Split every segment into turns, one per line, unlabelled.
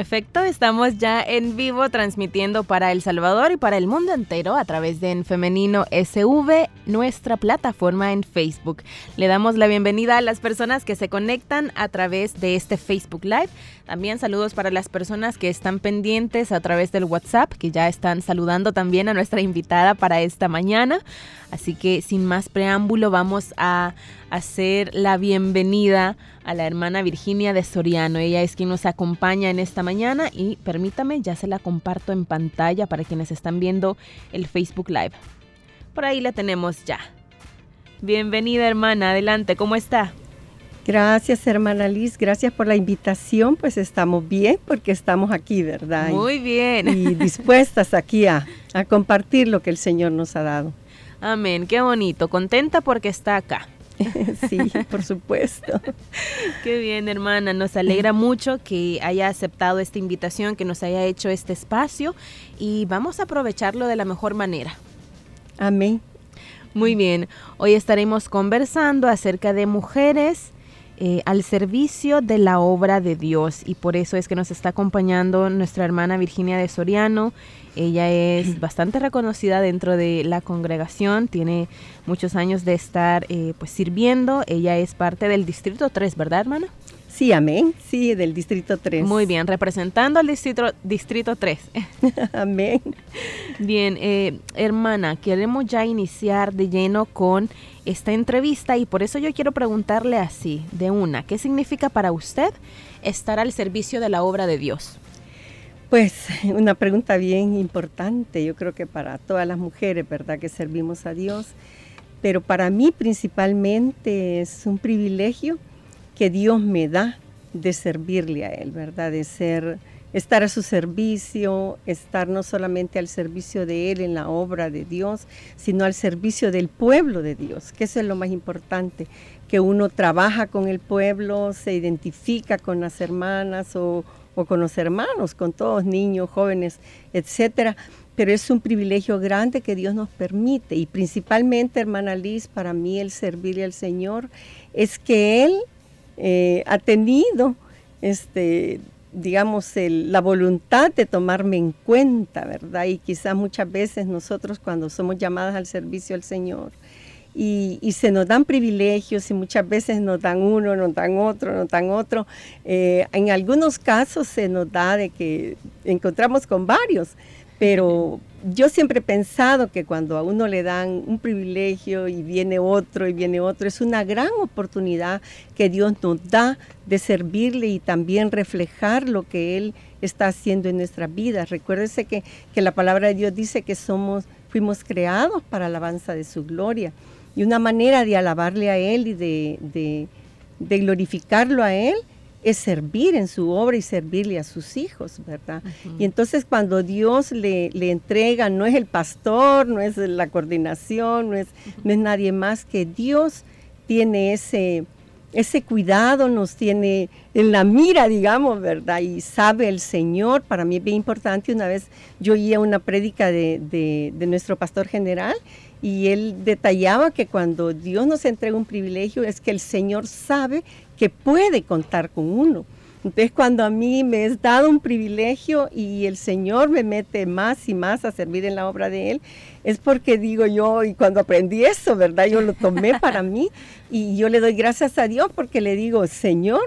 Efecto, estamos ya en vivo transmitiendo para El Salvador y para el mundo entero a través de En Femenino SV, nuestra plataforma en Facebook. Le damos la bienvenida a las personas que se conectan a través de este Facebook Live. También saludos para las personas que están pendientes a través del WhatsApp, que ya están saludando también a nuestra invitada para esta mañana. Así que sin más preámbulo vamos a hacer la bienvenida a la hermana Virginia de Soriano. Ella es quien nos acompaña en esta mañana y permítame, ya se la comparto en pantalla para quienes están viendo el Facebook Live. Por ahí la tenemos ya. Bienvenida hermana, adelante, ¿cómo está?
Gracias, hermana Liz. Gracias por la invitación. Pues estamos bien porque estamos aquí, ¿verdad?
Muy bien.
Y dispuestas aquí a, a compartir lo que el Señor nos ha dado.
Amén. Qué bonito. Contenta porque está acá.
sí, por supuesto.
Qué bien, hermana. Nos alegra mucho que haya aceptado esta invitación, que nos haya hecho este espacio y vamos a aprovecharlo de la mejor manera.
Amén.
Muy bien. Hoy estaremos conversando acerca de mujeres eh, al servicio de la obra de Dios y por eso es que nos está acompañando nuestra hermana Virginia de Soriano. Ella es bastante reconocida dentro de la congregación, tiene muchos años de estar eh, pues sirviendo. Ella es parte del Distrito 3, ¿verdad, hermana?
Sí, amén. Sí, del Distrito 3.
Muy bien, representando al Distrito, distrito 3.
amén.
Bien, eh, hermana, queremos ya iniciar de lleno con esta entrevista y por eso yo quiero preguntarle así, de una, ¿qué significa para usted estar al servicio de la obra de Dios?
Pues una pregunta bien importante, yo creo que para todas las mujeres, ¿verdad? Que servimos a Dios, pero para mí principalmente es un privilegio que Dios me da de servirle a Él, ¿verdad? De ser, estar a su servicio, estar no solamente al servicio de Él en la obra de Dios, sino al servicio del pueblo de Dios, que eso es lo más importante, que uno trabaja con el pueblo, se identifica con las hermanas o, o con los hermanos, con todos niños, jóvenes, etcétera. Pero es un privilegio grande que Dios nos permite y principalmente, hermana Liz, para mí el servirle al Señor es que Él eh, ha tenido, este, digamos, la voluntad de tomarme en cuenta, ¿verdad? Y quizás muchas veces nosotros cuando somos llamadas al servicio al Señor, y, se nos dan privilegios y muchas veces nos dan uno, nos dan otro, nos dan otro. Eh, en algunos casos se nos da de que encontramos con varios, pero yo siempre he pensado que cuando a uno le dan un privilegio y viene otro y viene otro, es una gran oportunidad que Dios nos da de servirle y también reflejar lo que Él está haciendo en nuestras vidas. Recuérdese que, que la palabra de Dios dice que somos, fuimos creados para alabanza de su gloria. Y una manera de alabarle a Él y de, glorificarlo a Él es servir en su obra y servirle a sus hijos, ¿verdad? Y entonces cuando Dios le, le, entrega, no es el pastor, no es la coordinación, no es, no es nadie más que Dios tiene ese, ese cuidado, nos tiene en la mira, digamos, ¿verdad? Y sabe el Señor, para mí es bien importante, una vez yo oía una prédica de, de, de nuestro pastor general y él detallaba que cuando Dios nos entrega un privilegio es que el Señor sabe que puede contar con uno. Entonces cuando a mí me es dado un privilegio y el Señor me mete más y más a servir en la obra de Él, es porque digo yo, y cuando aprendí eso, ¿verdad? Yo lo tomé para mí y yo le doy gracias a Dios porque le digo, Señor,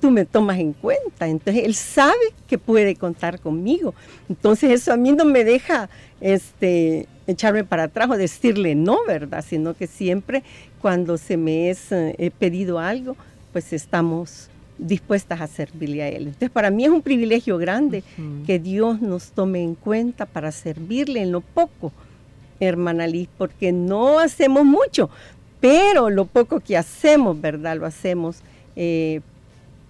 tú me tomas en cuenta. Entonces Él sabe que puede contar conmigo. Entonces eso a mí no me deja este, echarme para atrás o decirle no, ¿verdad? Sino que siempre cuando se me es eh, pedido algo, pues estamos dispuestas a servirle a Él. Entonces para mí es un privilegio grande que Dios nos tome en cuenta para servirle en lo poco, hermana Liz, porque no hacemos mucho, pero lo poco que hacemos, ¿verdad? Lo hacemos eh,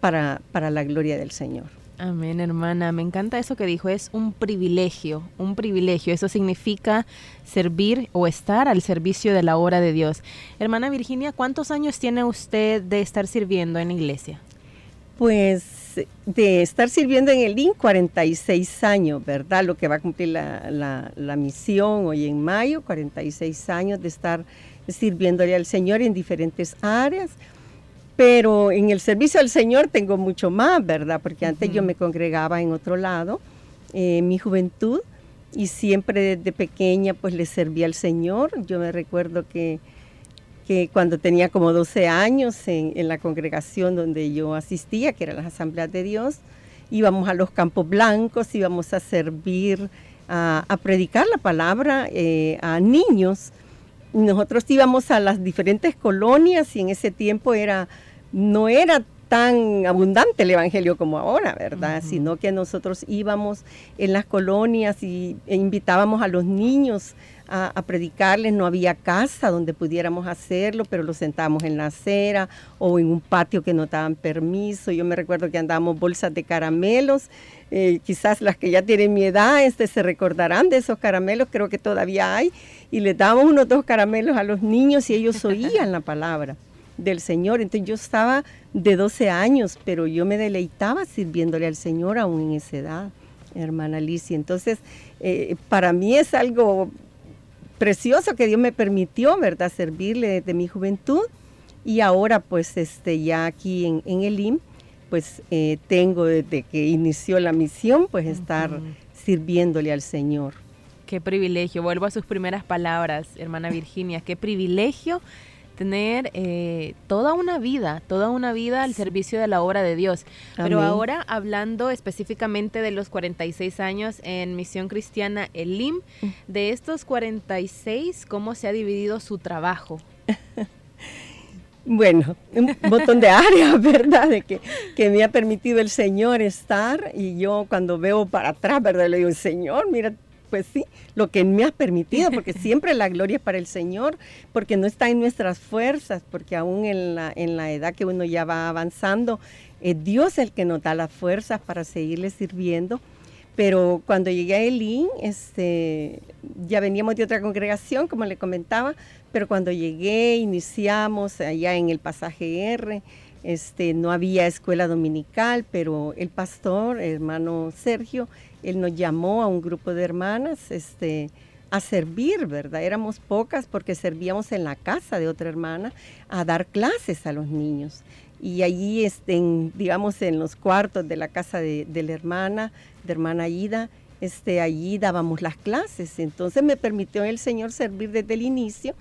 para, para la gloria del Señor.
Amén, hermana. Me encanta eso que dijo, es un privilegio, un privilegio. Eso significa servir o estar al servicio de la obra de Dios. Hermana Virginia, ¿cuántos años tiene usted de estar sirviendo en la iglesia?
Pues de estar sirviendo en el IN 46 años, ¿verdad? Lo que va a cumplir la, la misión hoy en mayo, 46 años de estar sirviéndole al Señor en diferentes áreas pero en el servicio al Señor tengo mucho más, ¿verdad? Porque antes yo me congregaba en otro lado, en eh, mi juventud, y siempre desde pequeña pues le servía al Señor. Yo me recuerdo que, que cuando tenía como 12 años en, en, la congregación donde yo asistía, que eran las asambleas de Dios, íbamos a los campos blancos, íbamos a servir, a, a predicar la palabra eh, a niños nosotros íbamos a las diferentes colonias y en ese tiempo era, no era tan abundante el evangelio como ahora, ¿verdad? Sino que nosotros íbamos en las colonias y, e invitábamos a los niños a, predicarles, no había casa donde pudiéramos hacerlo, pero los sentábamos en la acera o en un patio que no daban permiso. Yo me recuerdo que andábamos bolsas de caramelos, eh, quizás las que ya tienen mi edad este, se recordarán de esos caramelos, creo que todavía hay, y les dábamos unos dos caramelos a los niños y ellos oían la palabra del Señor. Entonces yo estaba de 12 años, pero yo me deleitaba sirviéndole al Señor aún en esa edad, hermana Alicia. Entonces, eh, para mí es algo precioso que Dios me permitió, ¿verdad?, servirle desde mi juventud. Y ahora, pues, este, ya aquí en, en el IM, pues eh, tengo desde que inició la misión, pues estar sirviéndole al Señor.
Qué privilegio, vuelvo a sus primeras palabras, hermana Virginia, qué privilegio tener eh, toda una vida, toda una vida al servicio de la obra de Dios. Pero ahora hablando específicamente de los 46 años en Misión Cristiana Elim, mm. de estos 46, ¿cómo se ha dividido su trabajo?
bueno, un montón de áreas, ¿verdad? De que, que, me ha permitido el Señor estar y yo cuando veo para atrás, ¿verdad? Le digo, Señor, mira pues sí, lo que me ha permitido, porque siempre la gloria es para el Señor, porque no está en nuestras fuerzas, porque aún en la, en la edad que uno ya va avanzando, es Dios el que nos da las fuerzas para seguirle sirviendo. Pero cuando llegué a Elín, este, ya veníamos de otra congregación, como le comentaba, pero cuando llegué, iniciamos allá en el pasaje R, este, no había escuela dominical, pero el pastor, hermano Sergio, él nos llamó a un grupo de hermanas este, a servir, ¿verdad? Éramos pocas porque servíamos en la casa de otra hermana a dar clases a los niños. Y allí, este, digamos, en los cuartos de la casa de, la hermana, de hermana Ida, este, allí dábamos las clases. Entonces me permitió el Señor servir desde el inicio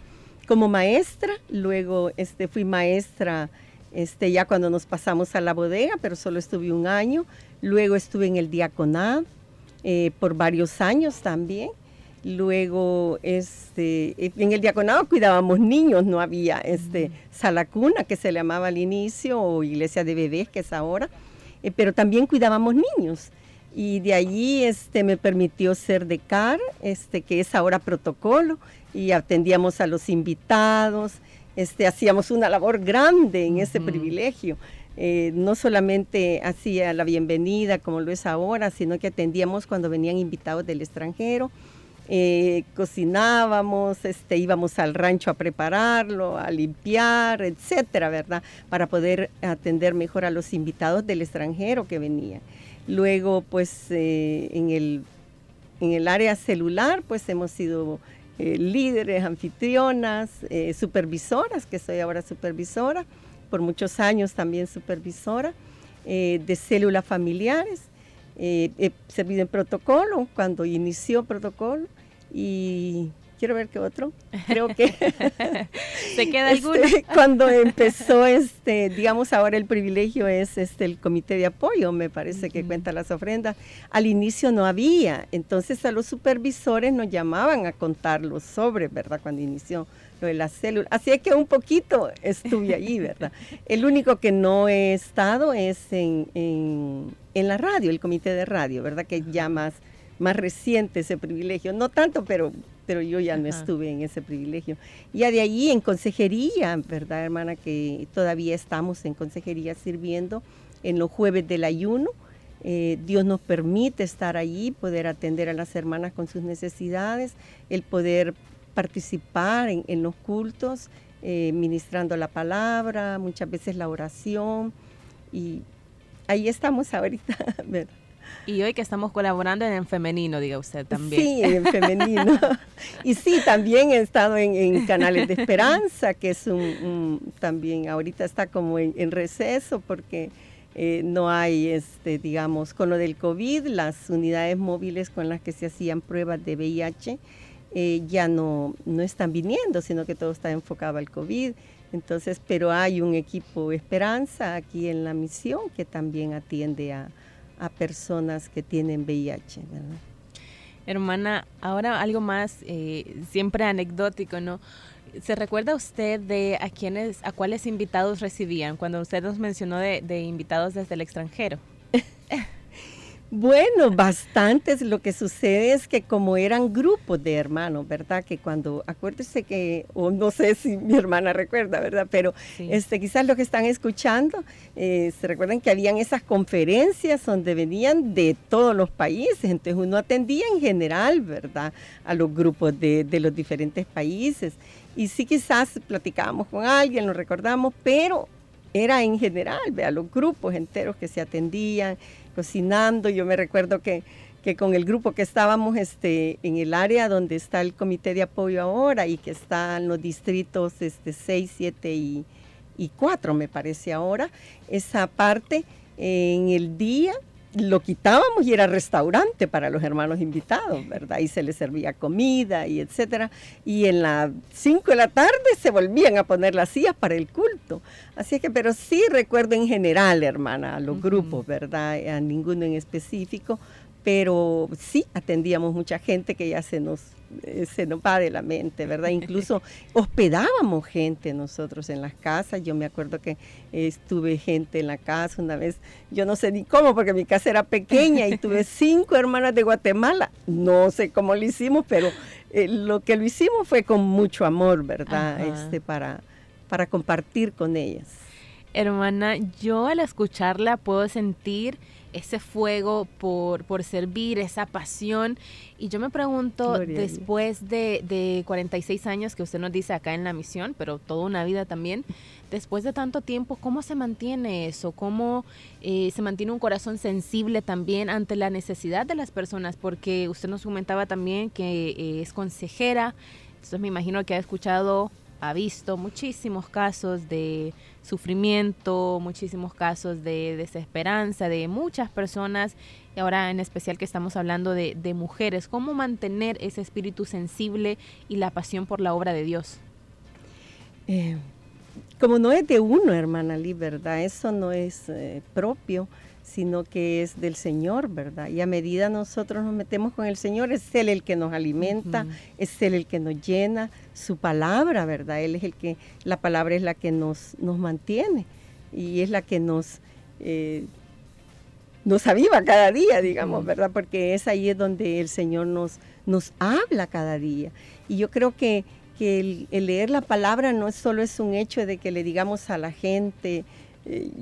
como maestra, luego este, fui maestra este, ya cuando nos pasamos a la bodega, pero solo estuve un año, luego estuve en el diaconado, eh, por varios años también. Luego, este, en el diaconado cuidábamos niños, no había este, sala cuna, que se le llamaba al inicio, o iglesia de bebés, que es ahora, eh, pero también cuidábamos niños. Y de allí este, me permitió ser de CAR, este, que es ahora protocolo, y atendíamos a los invitados, este, hacíamos una labor grande en ese privilegio. Eh, no solamente hacía la bienvenida como lo es ahora, sino que atendíamos cuando venían invitados del extranjero, eh, cocinábamos, este, íbamos al rancho a prepararlo, a limpiar, etcétera, ¿verdad? Para poder atender mejor a los invitados del extranjero que venían. Luego, pues eh, en, el, en el área celular, pues hemos sido líderes, anfitrionas, supervisoras, que soy ahora supervisora por muchos años también supervisora eh, de células familiares. Eh, he servido en protocolo cuando inició protocolo y quiero ver qué otro. Creo que
se queda alguno.
Este, cuando empezó este, digamos ahora el privilegio es este el comité de apoyo, me parece que cuenta las ofrendas. Al inicio no había, entonces a los supervisores nos llamaban a contar los sobres, ¿verdad? Cuando inició de las células. Así es que un poquito estuve allí, ¿verdad? El único que no he estado es en, en, la radio, el comité de radio, ¿verdad? Que ya más, más reciente ese privilegio. No tanto, pero, pero yo ya no estuve en ese privilegio. Ya de allí en consejería, ¿verdad, hermana? Que todavía estamos en consejería sirviendo en los jueves del ayuno. Eh, Dios nos permite estar allí, poder atender a las hermanas con sus necesidades, el poder participar en, los cultos, eh, ministrando la palabra, muchas veces la oración. Y ahí estamos ahorita, ¿verdad?
Y hoy que estamos colaborando en, femenino, diga usted también.
Sí, en femenino. y sí, también he estado en, Canales de Esperanza, que es un, también ahorita está como en, receso porque eh, no hay, este, digamos, con lo del COVID, las unidades móviles con las que se hacían pruebas de VIH eh, ya no, no están viniendo, sino que todo está enfocado al COVID. Entonces, pero hay un equipo Esperanza aquí en la misión que también atiende a, a personas que tienen VIH, ¿verdad?
Hermana, ahora algo más, eh, siempre anecdótico, ¿no? ¿Se recuerda usted de a quiénes, a cuáles invitados recibían cuando usted nos mencionó de, de invitados desde el extranjero?
Bueno, bastantes. Lo que sucede es que como eran grupos de hermanos, ¿verdad? Que cuando, acuérdese que, o no sé si mi hermana recuerda, ¿verdad? Pero este, quizás lo que están escuchando, eh, se recuerdan que habían esas conferencias donde venían de todos los países. Entonces uno atendía en general, ¿verdad? A los grupos de, de los diferentes países. Y sí quizás platicábamos con alguien, lo recordamos, pero era en general, vea, los grupos enteros que se atendían cocinando. Yo me recuerdo que, que con el grupo que estábamos este, en el área donde está el comité de apoyo ahora y que están los distritos este, 6, 7 y, y 4, me parece ahora, esa parte en el día lo quitábamos y era restaurante para los hermanos invitados, ¿verdad? Y se les servía comida y etcétera. Y en las 5 de la tarde se volvían a poner las sillas para el culto. Así que, pero sí recuerdo en general, hermana, a los grupos, ¿verdad? A ninguno en específico, pero sí atendíamos mucha gente que ya se nos eh, se nos va de la mente, ¿verdad? Incluso hospedábamos gente nosotros en las casas. Yo me acuerdo que estuve gente en la casa una vez, yo no sé ni cómo, porque mi casa era pequeña y tuve cinco hermanas de Guatemala. No sé cómo lo hicimos, pero eh, lo que lo hicimos fue con mucho amor, ¿verdad? Este, para, para compartir con ellas.
Hermana, yo al escucharla puedo sentir ese fuego por, por servir, esa pasión. Y yo me pregunto, después de, de 46 años que usted nos dice acá en la misión, pero toda una vida también, después de tanto tiempo, ¿cómo se mantiene eso? ¿Cómo eh, se mantiene un corazón sensible también ante la necesidad de las personas? Porque usted nos comentaba también que eh, es consejera, entonces me imagino que ha escuchado ha visto muchísimos casos de sufrimiento, muchísimos casos de desesperanza de muchas personas y ahora en especial que estamos hablando de, mujeres. ¿Cómo mantener ese espíritu sensible y la pasión por la obra de Dios?
Eh, como no es de uno, hermana ¿verdad? Eso no es eh, propio sino que es del Señor, ¿verdad? Y a medida nosotros nos metemos con el Señor, es Él el que nos alimenta, es Él el que nos llena, su palabra, ¿verdad? Él es el que, la palabra es la que nos, nos mantiene y es la que nos, eh, nos aviva cada día, digamos, ¿verdad? Porque es ahí es donde el Señor nos, nos habla cada día. Y yo creo que, el, el leer la palabra no solo es un hecho de que le digamos a la gente,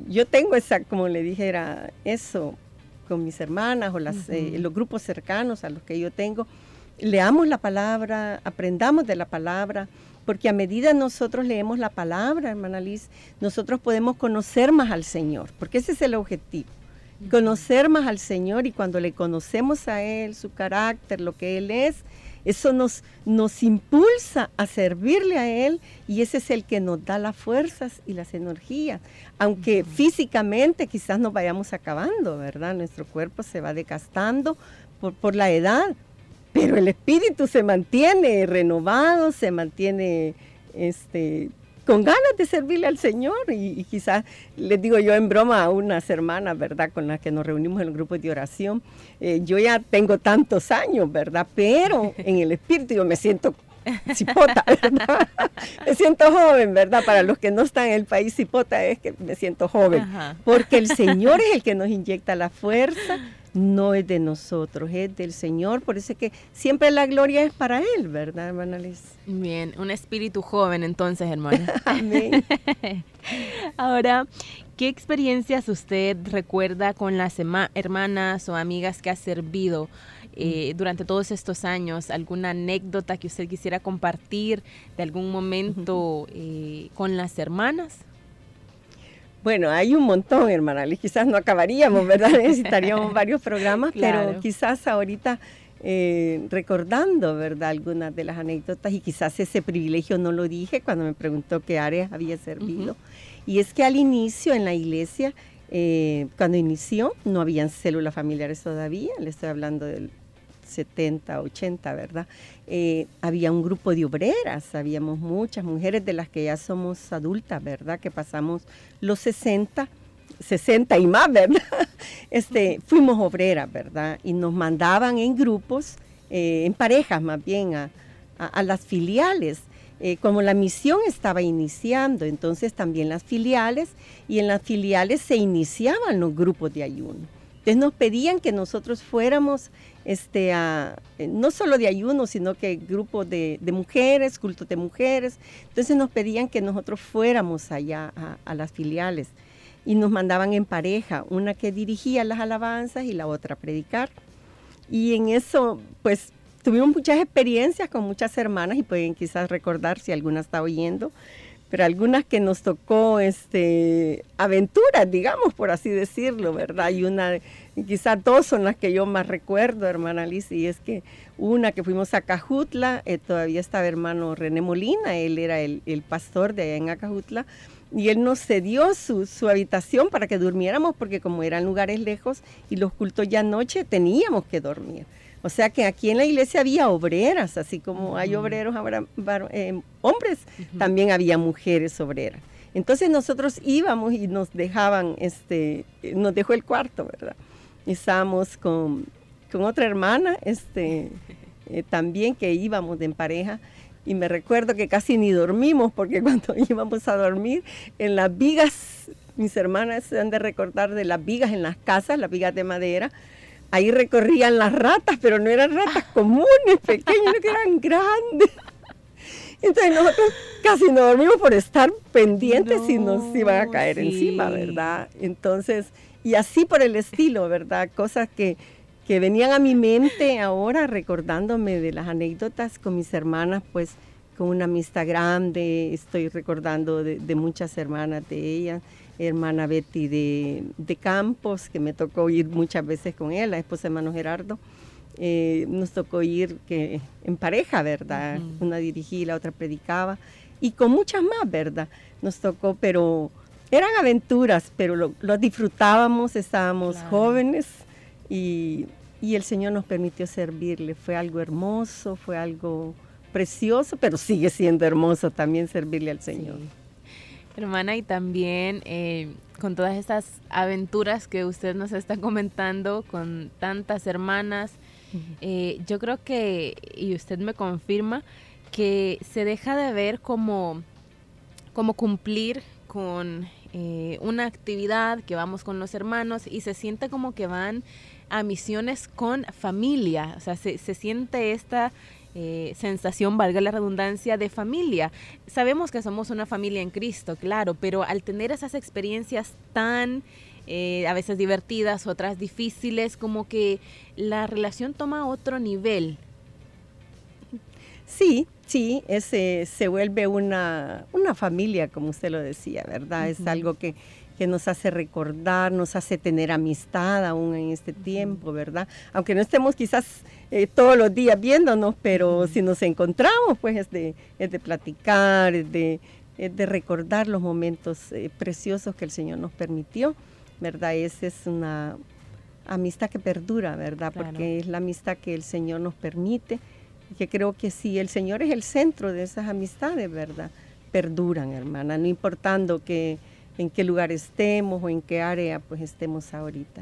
yo tengo esa, como le dijera, eso con mis hermanas o las, eh, los grupos cercanos a los que yo tengo. Leamos la palabra, aprendamos de la palabra, porque a medida nosotros leemos la palabra, hermana Liz, nosotros podemos conocer más al Señor, porque ese es el objetivo. Conocer más al Señor y cuando le conocemos a Él, su carácter, lo que Él es, eso nos, nos impulsa a servirle a Él y ese es el que nos da las fuerzas y las energías. Aunque físicamente quizás nos vayamos acabando, ¿verdad? Nuestro cuerpo se va desgastando por, por la edad, pero el espíritu se mantiene renovado, se mantiene este, con ganas de servirle al Señor y, quizás les digo yo en broma a unas hermanas, ¿verdad? Con las que nos reunimos en el grupo de oración, eh, yo ya tengo tantos años, ¿verdad? Pero en el espíritu yo me siento cipota, ¿verdad? me siento joven, ¿verdad? Para los que no están en el país, cipota es que me siento joven, porque el Señor es el que nos inyecta la fuerza no es de nosotros, es del Señor. Por eso es que siempre la gloria es para Él, ¿verdad, hermana Liz?
Bien, un espíritu joven entonces, hermana. Amén. Ahora, ¿Qué experiencias usted recuerda con las hermanas o amigas que ha servido eh, durante todos estos años? ¿Alguna anécdota que usted quisiera compartir de algún momento eh, con las hermanas?
Bueno, hay un montón, hermana Quizás no acabaríamos, ¿verdad? Necesitaríamos varios programas, pero quizás ahorita eh, recordando, ¿verdad? Algunas de las anécdotas y quizás ese privilegio no lo dije cuando me preguntó qué áreas había servido. Y es que al inicio en la iglesia, eh, cuando inició, no habían células familiares todavía, le estoy hablando del 70, 80, ¿verdad? Eh, había un grupo de obreras, habíamos muchas mujeres de las que ya somos adultas, ¿verdad? Que pasamos los 60, 60 y más, ¿verdad? Este, fuimos obreras, ¿verdad? Y nos mandaban en grupos, eh, en parejas más bien, a, las filiales. Eh, como la misión estaba iniciando, entonces también las filiales, y en las filiales se iniciaban los grupos de ayuno. Entonces nos pedían que nosotros fuéramos este, a, no solo de ayuno, sino que grupos de, mujeres, cultos de mujeres. Entonces nos pedían que nosotros fuéramos allá a, las filiales y nos mandaban en pareja, una que dirigía las alabanzas y la otra a predicar. Y en eso, pues tuvimos muchas experiencias con muchas hermanas y pueden quizás recordar si alguna está oyendo, pero algunas que nos tocó este, aventuras, digamos, por así decirlo, ¿verdad? Y una, quizás dos son las que yo más recuerdo, hermana Liz, y es que una que fuimos a Cajutla, eh, todavía estaba hermano René Molina, él era el, pastor de allá en Acajutla, y él nos cedió su, su, habitación para que durmiéramos, porque como eran lugares lejos y los cultos ya noche, teníamos que dormir. O sea que aquí en la iglesia había obreras, así como hay obreros ahora, eh, hombres, también había mujeres obreras. Entonces nosotros íbamos y nos dejaban, este, nos dejó el cuarto, ¿verdad? Estábamos con, con otra hermana, este, eh, también que íbamos en pareja. Y me recuerdo que casi ni dormimos, porque cuando íbamos a dormir, en las vigas, mis hermanas se han de recordar de las vigas en las casas, las vigas de madera, ahí recorrían las ratas, pero no eran ratas comunes, pequeñas, que eran grandes. Entonces nosotros casi no dormimos por estar pendientes si nos iban a caer encima, ¿verdad? Entonces, y así por el estilo, ¿verdad? Cosas que, que venían a mi mente ahora recordándome de las anécdotas con mis hermanas, pues con una amistad grande, estoy recordando de, de muchas hermanas de ellas hermana Betty de, Campos, que me tocó ir muchas veces con él, la esposa de hermano Gerardo. Eh, nos tocó ir que, en pareja, ¿verdad? Una dirigía, la otra predicaba. Y con muchas más, ¿verdad? Nos tocó, pero eran aventuras, pero lo, disfrutábamos, estábamos jóvenes y, el Señor nos permitió servirle. Fue algo hermoso, fue algo precioso, pero sigue siendo hermoso también servirle al Señor.
Hermana, y también eh, con todas estas aventuras que usted nos está comentando con tantas hermanas, eh, yo creo que, y usted me confirma, que se deja de ver como, como cumplir con eh, una actividad que vamos con los hermanos y se siente como que van a misiones con familia, o sea, se, se siente esta eh, sensación, valga la redundancia, de familia. Sabemos que somos una familia en Cristo, claro, pero al tener esas experiencias tan eh, a veces divertidas, otras difíciles, como que la relación toma otro nivel.
Sí, sí, ese, se vuelve una, una familia, como usted lo decía, ¿verdad? Es algo que que nos hace recordar, nos hace tener amistad aún en este tiempo, ¿verdad? Aunque no estemos quizás eh, todos los días viéndonos, pero si nos encontramos, pues es de, es de platicar, es de, de recordar los momentos eh, preciosos que el Señor nos permitió, ¿verdad? Esa es una amistad que perdura, ¿verdad? Porque es la amistad que el Señor nos permite y que creo que si el Señor es el centro de esas amistades, ¿verdad? Perduran, hermana, no importando que en qué lugar estemos o en qué área pues estemos ahorita.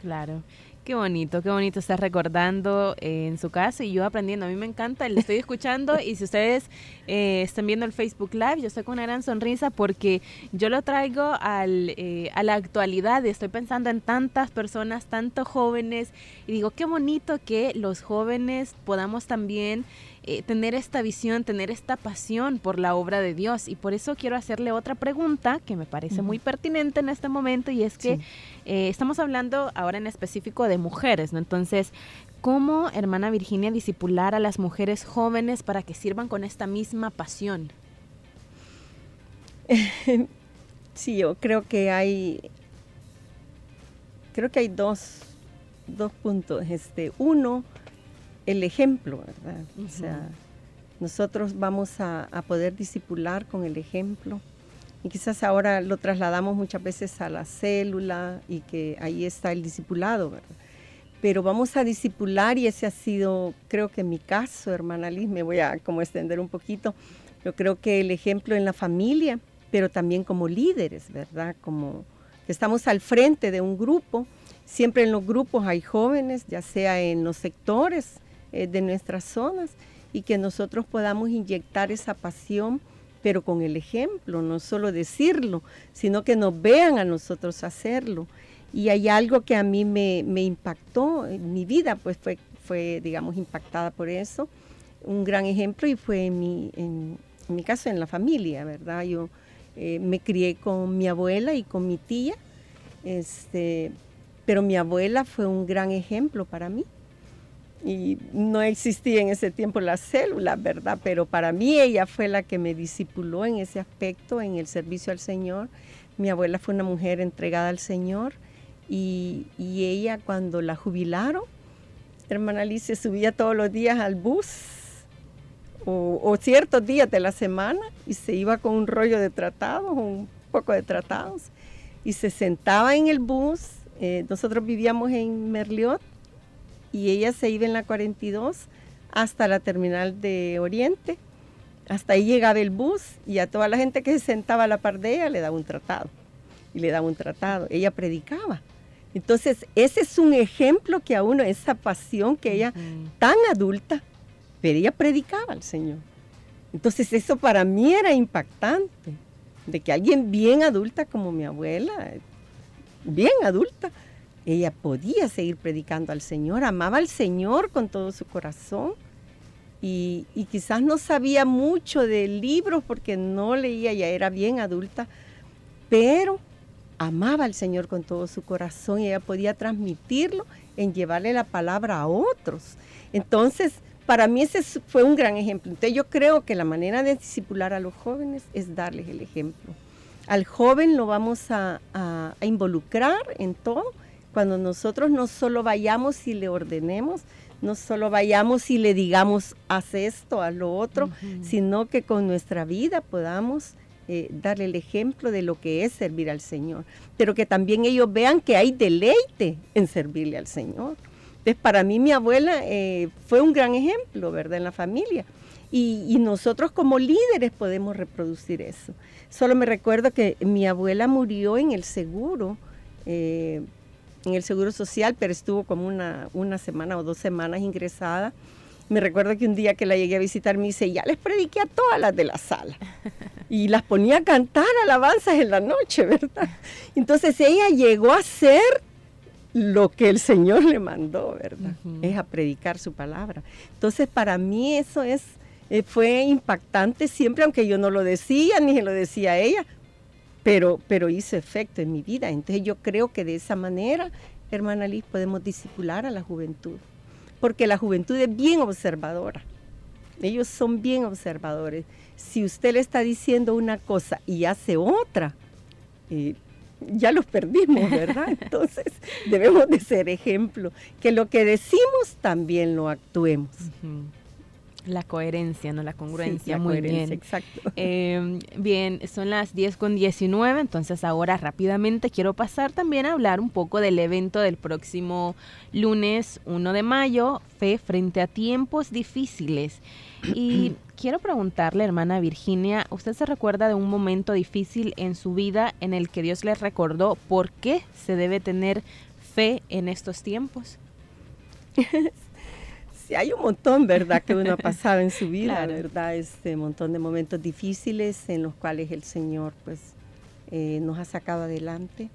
Claro. Qué bonito, qué bonito estar recordando eh, en su casa y yo aprendiendo. A mí me encanta, le estoy escuchando y si ustedes eh, están viendo el Facebook Live, yo estoy con una gran sonrisa porque yo lo traigo al, eh, a la actualidad. Estoy pensando en tantas personas, tantos jóvenes y digo, qué bonito que los jóvenes podamos también eh, tener esta visión, tener esta pasión por la obra de Dios. Y por eso quiero hacerle otra pregunta que me parece muy pertinente en este momento y es que eh, estamos hablando ahora en específico de mujeres, ¿no? Entonces, ¿cómo, hermana Virginia, disipular a las mujeres jóvenes para que sirvan con esta misma pasión?
Sí, yo creo que hay, creo que hay dos, dos puntos. Este, uno, el ejemplo, ¿verdad? O sea, nosotros vamos a, poder disipular con el ejemplo. Y quizás ahora lo trasladamos muchas veces a la célula y que ahí está el discipulado, ¿verdad? Pero vamos a disipular y ese ha sido, creo que en mi caso, hermana Liz, me voy a como extender un poquito. Yo creo que el ejemplo en la familia, pero también como líderes, ¿verdad? Como que estamos al frente de un grupo. Siempre en los grupos hay jóvenes, ya sea en los sectores eh, de nuestras zonas, y que nosotros podamos inyectar esa pasión, pero con el ejemplo, no solo decirlo, sino que nos vean a nosotros hacerlo. Y hay algo que a mí me, impactó, en mi vida pues fue, fue, digamos, impactada por eso. Un gran ejemplo y fue en mi, en, en mi caso en la familia, ¿verdad? Yo eh, me crié con mi abuela y con mi tía, este, pero mi abuela fue un gran ejemplo para mí. Y no existía en ese tiempo la célula, ¿verdad? Pero para mí ella fue la que me discipuló en ese aspecto, en el servicio al Señor. Mi abuela fue una mujer entregada al Señor y, y ella cuando la jubilaron, hermana Alicia subía todos los días al bus o, ciertos días de la semana y se iba con un rollo de tratados, un poco de tratados, y se sentaba en el bus. Eh, nosotros vivíamos en Merliot y ella se iba en la 42 hasta la terminal de Oriente. Hasta ahí llegaba el bus y a toda la gente que se sentaba a la par de ella le daba un tratado. Y le daba un tratado. Ella predicaba. Entonces, ese es un ejemplo que a uno, esa pasión que ella, tan adulta, pero ella predicaba al Señor. Entonces eso para mí era impactante, de que alguien bien adulta como mi abuela, bien adulta, ella podía seguir predicando al Señor, amaba al Señor con todo su corazón y, quizás no sabía mucho de libros porque no leía, ya era bien adulta, pero amaba al Señor con todo su corazón y ella podía transmitirlo en llevarle la palabra a otros. Entonces, para mí ese fue un gran ejemplo. Entonces yo creo que la manera de discipular a los jóvenes es darles el ejemplo. Al joven lo vamos a, involucrar en todo cuando nosotros no solo vayamos y le ordenemos, no solo vayamos y le digamos, haz esto, haz lo otro, sino que con nuestra vida podamos eh, darle el ejemplo de lo que es servir al Señor, pero que también ellos vean que hay deleite en servirle al Señor. Entonces, para mí mi abuela eh, fue un gran ejemplo, ¿verdad?, en la familia. Y, nosotros como líderes podemos reproducir eso. Solo me recuerdo que mi abuela murió en el seguro, eh, en el seguro social, pero estuvo como una, una semana o dos semanas ingresada. Me recuerdo que un día que la llegué a visitar me dice, ya les prediqué a todas las de la sala. Y las ponía a cantar alabanzas en la noche, ¿verdad? Entonces ella llegó a ser lo que el Señor le mandó, ¿verdad? Es a predicar su palabra. Entonces, para mí eso es, eh, fue impactante siempre, aunque yo no lo decía, ni lo decía ella, pero, pero hizo efecto en mi vida. Entonces, yo creo que de esa manera, hermana Liz, podemos disipular a la juventud, porque la juventud es bien observadora. Ellos son bien observadores. Si usted le está diciendo una cosa y hace otra, eh, ya los perdimos, ¿verdad? Entonces debemos de ser ejemplo, que lo que decimos también lo actuemos.
La coherencia, no la congruencia,
la
muy
coherencia,
bien.
Exacto.
Em, bien, son las 10 con 19, entonces ahora rápidamente quiero pasar también a hablar un poco del evento del próximo lunes 1 de mayo, Fe frente a tiempos difíciles. Y quiero preguntarle, hermana Virginia, ¿usted se recuerda de un momento difícil en su vida en el que Dios le recordó por qué se debe tener fe en estos tiempos?
sí, hay un montón, ¿verdad?, que uno ha pasado en su vida, ¿verdad? Este montón de momentos difíciles en los cuales el Señor, pues, eh, nos ha sacado adelante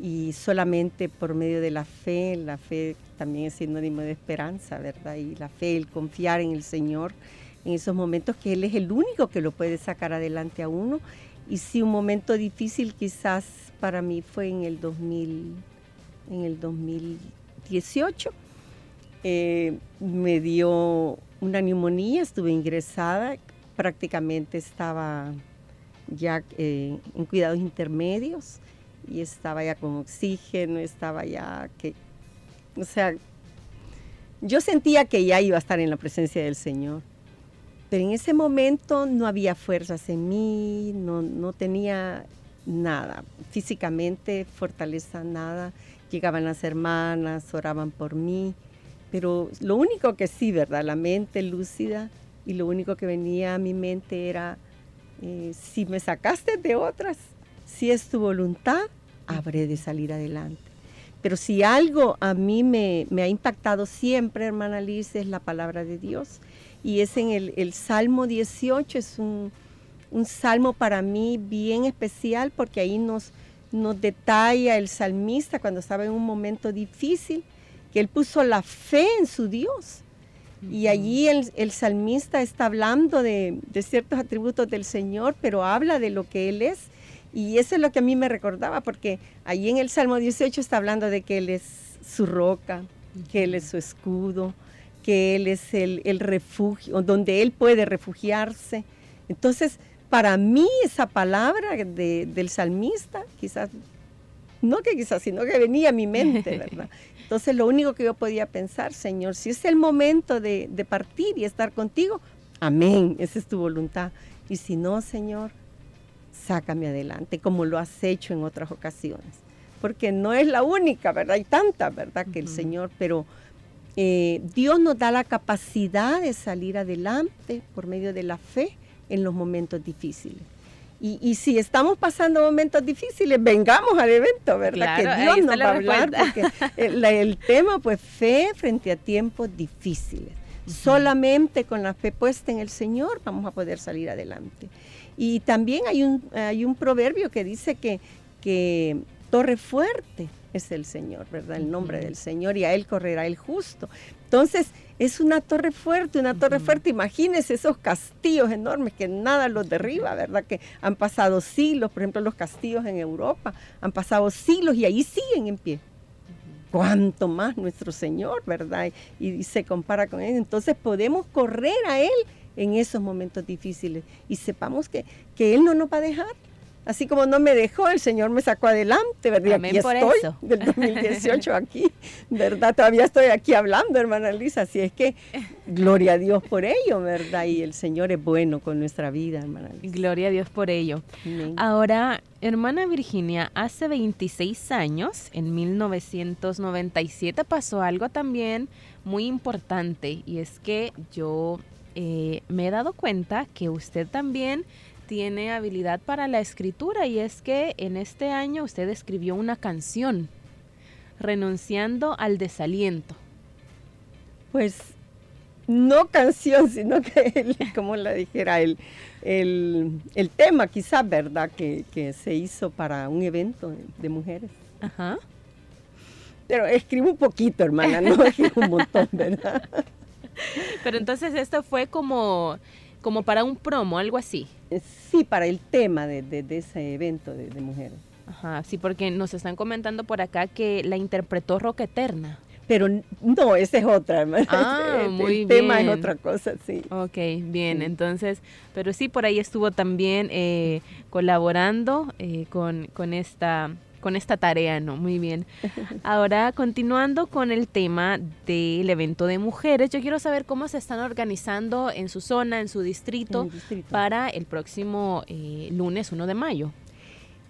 y solamente por medio de la fe, la fe también es sinónimo de esperanza, ¿verdad? Y la fe, el confiar en el Señor en esos momentos que Él es el único que lo puede sacar adelante a uno. Y si un momento difícil quizás para mí fue en el 2000, en el 2018, eh, me dio una neumonía, estuve ingresada, prácticamente estaba ya eh, en cuidados intermedios y estaba ya con oxígeno, estaba ya que, o sea, yo sentía que ya iba a estar en la presencia del Señor. Pero en ese momento no había fuerzas en mí, no, no tenía nada, físicamente fortaleza nada. Llegaban las hermanas, oraban por mí, pero lo único que sí, ¿verdad? La mente lúcida y lo único que venía a mi mente era, eh, si me sacaste de otras, si es tu voluntad, habré de salir adelante. Pero si algo a mí me, ha impactado siempre, hermana Liz, es la palabra de Dios y es en el, Salmo 18, es un, salmo para mí bien especial porque ahí nos, nos detalla el salmista cuando estaba en un momento difícil, que él puso la fe en su Dios. Y allí el, salmista está hablando de, de, ciertos atributos del Señor, pero habla de lo que Él es. Y eso es lo que a mí me recordaba, porque allí en el Salmo 18 está hablando de que Él es su roca, que Él es su escudo, que Él es el, refugio, donde Él puede refugiarse. Entonces, para mí esa palabra del salmista, quizás, no que quizás, sino que venía a mi mente, ¿verdad? Entonces, lo único que yo podía pensar, Señor, si es el momento de, de partir y estar contigo, amén, esa es tu voluntad. Y si no, Señor, sácame adelante, como lo has hecho en otras ocasiones. Porque no es la única, ¿verdad? Hay tantas, ¿verdad? Que el Señor, pero eh, Dios nos da la capacidad de salir adelante por medio de la fe en los momentos difíciles. Y, si estamos pasando momentos difíciles, vengamos al evento, ¿verdad? que Dios nos va a hablar, porque el, tema, pues, fe frente a tiempos difíciles. Solamente con la fe puesta en el Señor vamos a poder salir adelante. Y también hay un, hay un proverbio que dice que, que torre fuerte es el Señor, ¿verdad? El nombre del Señor y a Él correrá el justo. Entonces, es una torre fuerte, una torre fuerte. Imagínense esos castillos enormes que nada los derriba, ¿verdad? Que han pasado siglos, por ejemplo, los castillos en Europa han pasado siglos y ahí siguen en pie. Cuanto más nuestro Señor, ¿verdad? Y, se compara con Él. Entonces podemos correr a Él en esos momentos difíciles y sepamos que, que Él no nos va a dejar, Así como no me dejó, el Señor me sacó adelante, ¿verdad?
Amén aquí estoy, eso.
del 2018 aquí, ¿verdad? Todavía estoy aquí hablando, hermana Lisa, así es que gloria a Dios por ello, ¿verdad? Y el Señor es bueno con nuestra vida, hermana Lisa.
Gloria a Dios por ello. Ahora, hermana Virginia, hace 26 años, en 1997, pasó algo también muy importante y es que yo eh, me he dado cuenta que usted también tiene habilidad para la escritura y es que en este año usted escribió una canción, renunciando al desaliento.
Pues no canción, sino que, como la dijera, el, el, el tema quizás, ¿verdad? Que, que, se hizo para un evento de mujeres. Ajá. Pero escribo un poquito, hermana, no escribo un montón, ¿verdad?
Pero entonces esto fue como como para un promo, algo así.
Eh, sí, para el tema de, ese evento de, mujeres.
Ajá, sí, porque nos están comentando por acá que la interpretó Roca Eterna.
Pero no, esa es otra,
Ah, el, muy
el tema es otra cosa, sí.
Ok, bien, entonces, pero sí, por ahí estuvo también eh, colaborando eh, con, con esta con esta tarea, ¿no? Muy bien. Ahora, continuando con el tema del evento de mujeres, yo quiero saber cómo se están organizando en su zona, en su distrito, para el próximo eh, lunes 1 de mayo.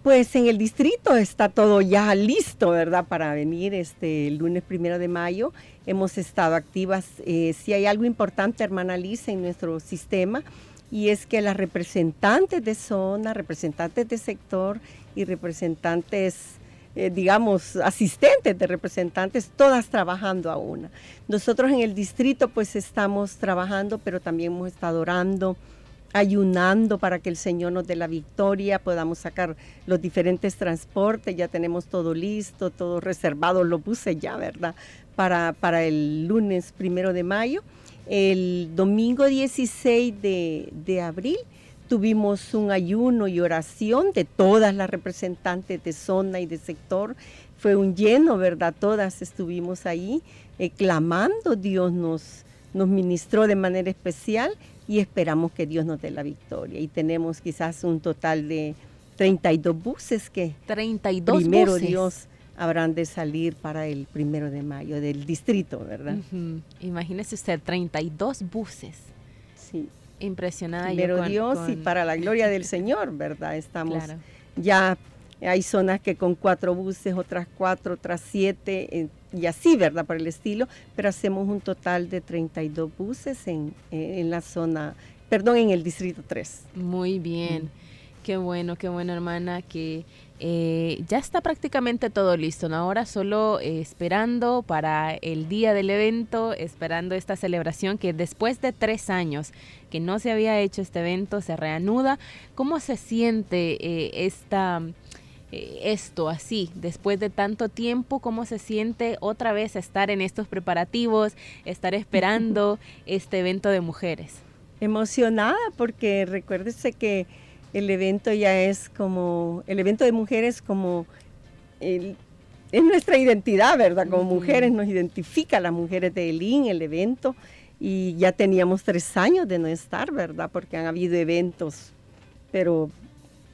Pues en el distrito está todo ya listo, ¿verdad? Para venir este lunes primero de mayo. Hemos estado activas. Eh, si hay algo importante, hermana Lisa, en nuestro sistema, y es que las representantes de zona, representantes de sector y representantes, eh, digamos, asistentes de representantes, todas trabajando a una. Nosotros en el distrito pues estamos trabajando, pero también hemos estado orando ayunando para que el Señor nos dé la victoria, podamos sacar los diferentes transportes, ya tenemos todo listo, todo reservado, lo puse ya, ¿verdad? Para, para el lunes primero de mayo. El domingo 16 de, de abril tuvimos un ayuno y oración de todas las representantes de zona y de sector. Fue un lleno, ¿verdad? Todas estuvimos ahí eh, clamando, Dios nos, nos ministró de manera especial y esperamos que Dios nos dé la victoria. Y tenemos quizás un total de 32 buses que
32
primero Dios habrán de salir para el primero de mayo del distrito, ¿verdad?
Imagínese usted, 32 buses.
Sí.
Impresionada.
Primero Dios y para la gloria del Señor, ¿verdad? Estamos ya, hay zonas que con cuatro buses, otras cuatro, otras siete, eh, y así, ¿verdad? Por el estilo, pero hacemos un total de 32 buses en, en la zona, perdón, en el distrito 3.
Muy bien. Mm. Qué bueno, qué bueno, hermana, que eh, ya está prácticamente todo listo, ¿no? Ahora solo eh, esperando para el día del evento, esperando esta celebración que después de tres años que no se había hecho este evento, se reanuda. ¿Cómo se siente eh, esta... esto así, después de tanto tiempo, cómo se siente otra vez estar en estos preparativos, estar esperando este evento de mujeres.
Emocionada porque recuérdese que el evento ya es como, el evento de mujeres como, es nuestra identidad, ¿verdad? Como mujeres nos identifica las mujeres de Elín, el evento, y ya teníamos tres años de no estar, ¿verdad? Porque han habido eventos, pero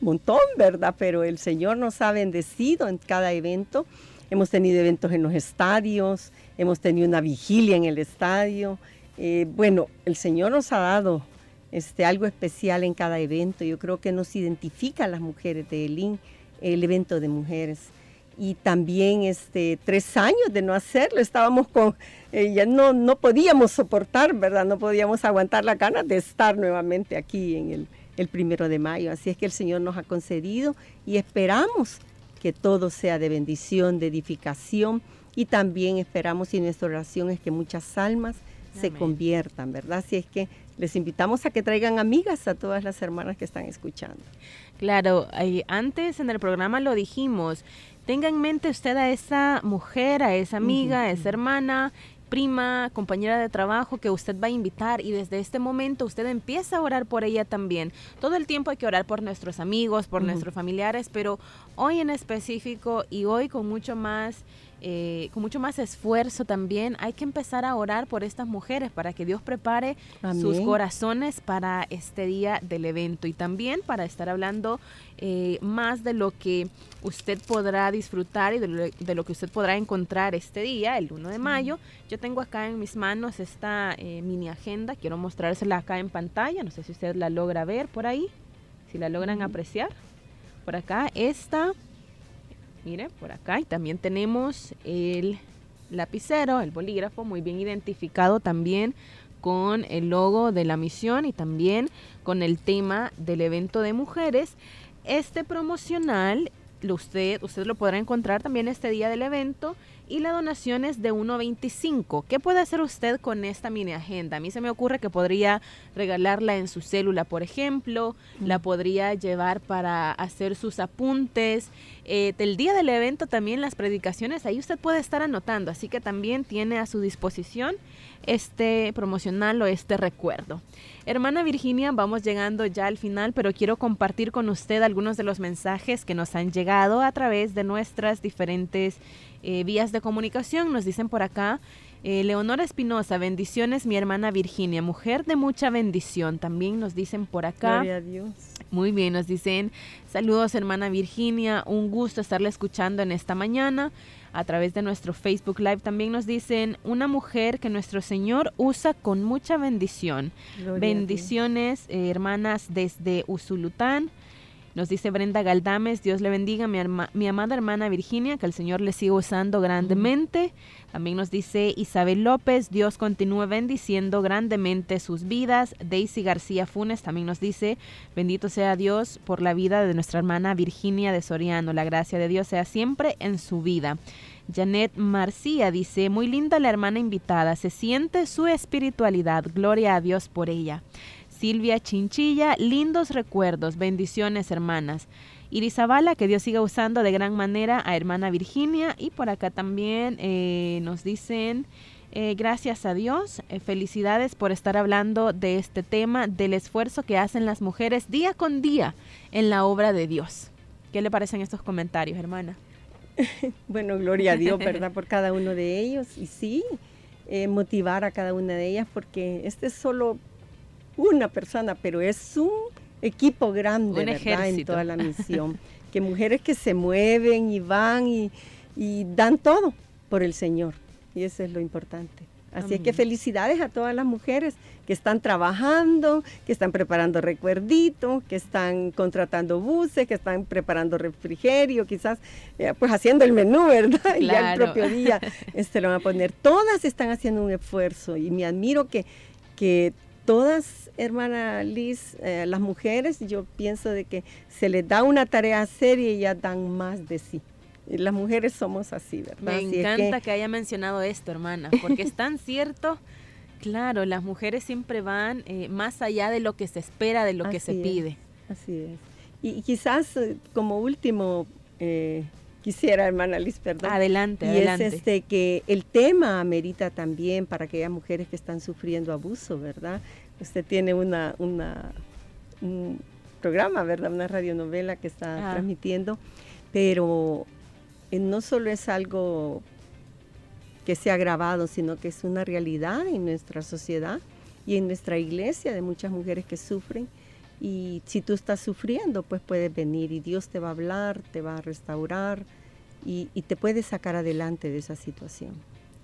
montón, ¿verdad? Pero el Señor nos ha bendecido en cada evento. Hemos tenido eventos en los estadios, hemos tenido una vigilia en el estadio. Eh, bueno, el Señor nos ha dado este, algo especial en cada evento. Yo creo que nos identifica a las mujeres de Elín, el evento de mujeres. Y también este, tres años de no hacerlo, estábamos con, eh, ya no, no podíamos soportar, ¿verdad? No podíamos aguantar la ganas de estar nuevamente aquí en el, el primero de mayo. Así es que el Señor nos ha concedido y esperamos que todo sea de bendición, de edificación y también esperamos y nuestra oración es que muchas almas se conviertan, ¿verdad? Así es que les invitamos a que traigan amigas a todas las hermanas que están escuchando.
Claro, antes en el programa lo dijimos, tenga en mente usted a esa mujer, a esa amiga, a esa hermana prima, compañera de trabajo que usted va a invitar y desde este momento usted empieza a orar por ella también. Todo el tiempo hay que orar por nuestros amigos, por nuestros familiares, pero hoy en específico y hoy con mucho más eh, con mucho más esfuerzo también, hay que empezar a orar por estas mujeres para que Dios prepare sus corazones para este día del evento. Y también para estar hablando eh, más de lo que usted podrá disfrutar y de lo, que usted podrá encontrar este día, el 1 de mayo. Yo tengo acá en mis manos esta eh, mini agenda, quiero mostrársela acá en pantalla, no sé si usted la logra ver por ahí, si la logran apreciar. Por acá, esta Mire, por acá. Y también tenemos el lapicero, el bolígrafo, muy bien identificado también con el logo de la misión y también con el tema del evento de mujeres. Este promocional, usted, usted lo podrá encontrar también este día del evento y la donación es de 1.25. ¿Qué puede hacer usted con esta mini agenda? A mí se me ocurre que podría regalarla en su célula, por ejemplo, la podría llevar para hacer sus apuntes. Eh, del día del evento también las predicaciones, ahí usted puede estar anotando, así que también tiene a su disposición este promocional o este recuerdo. Hermana Virginia, vamos llegando ya al final, pero quiero compartir con usted algunos de los mensajes que nos han llegado a través de nuestras diferentes eh, vías de comunicación. Nos dicen por acá, eh, Leonora Espinosa, bendiciones, mi hermana Virginia, mujer de mucha bendición. También nos dicen por acá.
Gloria a Dios.
Muy bien, nos dicen saludos hermana Virginia, un gusto estarla escuchando en esta mañana. A través de nuestro Facebook Live también nos dicen una mujer que nuestro Señor usa con mucha bendición. Bendiciones, eh, hermanas desde Usulután. Nos dice Brenda Galdames, Dios le bendiga, mi, mi amada hermana Virginia, que el Señor le siga usando grandemente. También nos dice Isabel López, Dios continúe bendiciendo grandemente sus vidas. Daisy García Funes también nos dice, bendito sea Dios por la vida de nuestra hermana Virginia de Soriano. La gracia de Dios sea siempre en su vida. Janet Marcía dice, muy linda la hermana invitada, se siente su espiritualidad, gloria a Dios por ella. Silvia Chinchilla, lindos recuerdos, bendiciones hermanas. Irizabala, que Dios siga usando de gran manera a hermana Virginia. Y por acá también eh, nos dicen, eh, gracias a Dios, eh, felicidades por estar hablando de este tema, del esfuerzo que hacen las mujeres día con día en la obra de Dios. ¿Qué le parecen estos comentarios, hermana?
bueno, gloria a Dios, ¿verdad? Por cada uno de ellos. Y sí, motivar a cada una de ellas, porque este es solo una persona, pero es un equipo grande, ¿verdad? En toda la misión. que mujeres que se mueven y van y, dan todo por el Señor. Y eso es lo importante. Así es que felicidades a todas las mujeres que están trabajando, que están preparando recuerditos, que están contratando buses, que están preparando refrigerio, quizás eh, pues haciendo el menú, ¿verdad? Y ya el propio día este, lo van a poner. Todas están haciendo un esfuerzo y me admiro que, que todas, hermana Liz, eh, las mujeres, yo pienso de que se les da una tarea seria y ya dan más de sí. las mujeres somos así, ¿verdad?
Me encanta que... haya mencionado esto, hermana, porque es tan cierto. Claro, las mujeres siempre van eh, más allá de lo que se espera, de lo que se pide.
Así es. Y, quizás eh, como último quisiera, hermana Liz, perdón.
Adelante,
y
adelante.
es este que el tema amerita también para aquellas mujeres que están sufriendo abuso, ¿verdad? Usted tiene una, una un programa, ¿verdad? Una radionovela que está ah. transmitiendo, pero eh, no solo es algo que se ha grabado, sino que es una realidad en nuestra sociedad y en nuestra iglesia de muchas mujeres que sufren y si tú estás sufriendo, pues puedes venir y Dios te va a hablar, te va a restaurar y, te puede sacar adelante de esa situación.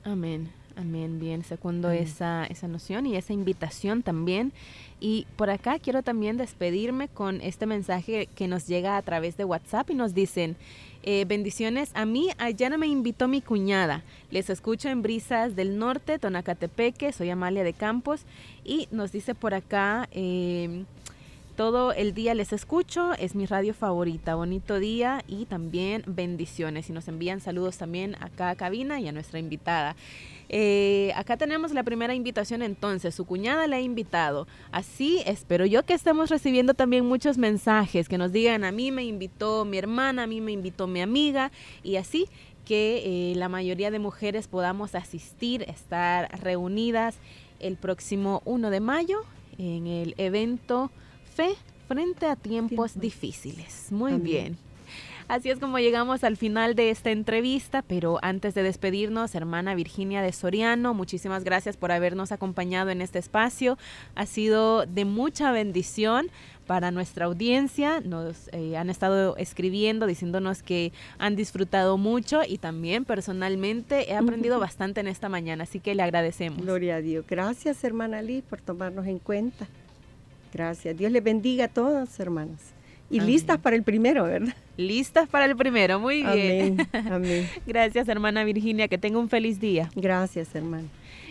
Amén. Amén, bien, segundo esa, esa noción y esa invitación también. Y por acá quiero también despedirme con este mensaje que nos llega a través de WhatsApp y nos dicen, eh, bendiciones, a mí allá no me invitó mi cuñada, les escucho en Brisas del Norte, Tonacatepeque, soy Amalia de Campos y nos dice por acá... Eh, todo el día les escucho, es mi radio favorita. Bonito día y también bendiciones. Y nos envían saludos también acá a cabina y a nuestra invitada. Eh, acá tenemos la primera invitación entonces, su cuñada la ha invitado. Así espero yo que estemos recibiendo también muchos mensajes que nos digan, a mí me invitó mi hermana, a mí me invitó mi amiga y así que eh, la mayoría de mujeres podamos asistir, estar reunidas el próximo 1 de mayo en el evento Fe frente a tiempos difíciles. Muy bien. Así es como llegamos al final de esta entrevista, pero antes de despedirnos, hermana Virginia de Soriano, muchísimas gracias por habernos acompañado en este espacio. Ha sido de mucha bendición para nuestra audiencia. Nos eh, han estado escribiendo, diciéndonos que han disfrutado mucho y también personalmente he aprendido bastante en esta mañana, así que le agradecemos.
Gloria a Dios. Gracias, hermana Liz, por tomarnos en cuenta. Gracias. Dios les bendiga a todos, hermanos. Y listas para el primero, ¿verdad?
Listas para el primero, muy
bien. Amén.
Gracias, hermana Virginia. Que tenga un feliz día.
Gracias, hermana.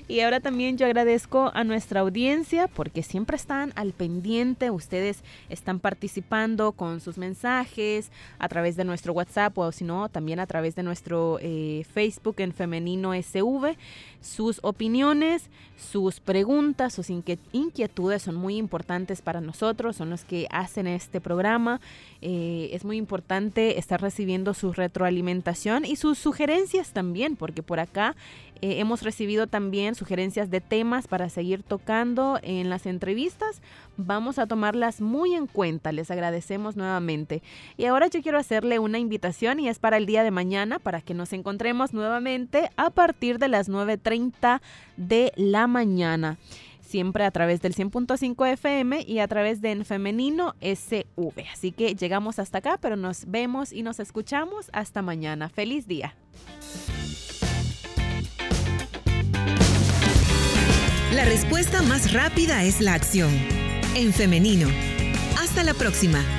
Y ahora también yo agradezco a nuestra audiencia porque siempre están al pendiente, ustedes están participando con sus mensajes a través de nuestro WhatsApp o si no, también a través de nuestro eh, Facebook en Femenino SV. Sus opiniones, sus preguntas, sus inquietudes son muy importantes para nosotros, son los que hacen este programa. Eh, es muy importante estar recibiendo su retroalimentación y sus sugerencias también, porque por acá eh, hemos recibido también sugerencias de temas para seguir tocando en las entrevistas. Vamos a tomarlas muy en cuenta. Les agradecemos nuevamente. Y ahora yo quiero hacerle una invitación y es para el día de mañana para que nos encontremos nuevamente a partir de las 9.30 de la mañana siempre a través del 100.5 FM y a través de En Femenino SV. Así que llegamos hasta acá, pero nos vemos y nos escuchamos hasta mañana. Feliz día.
La respuesta más rápida es la acción. En femenino. Hasta la próxima.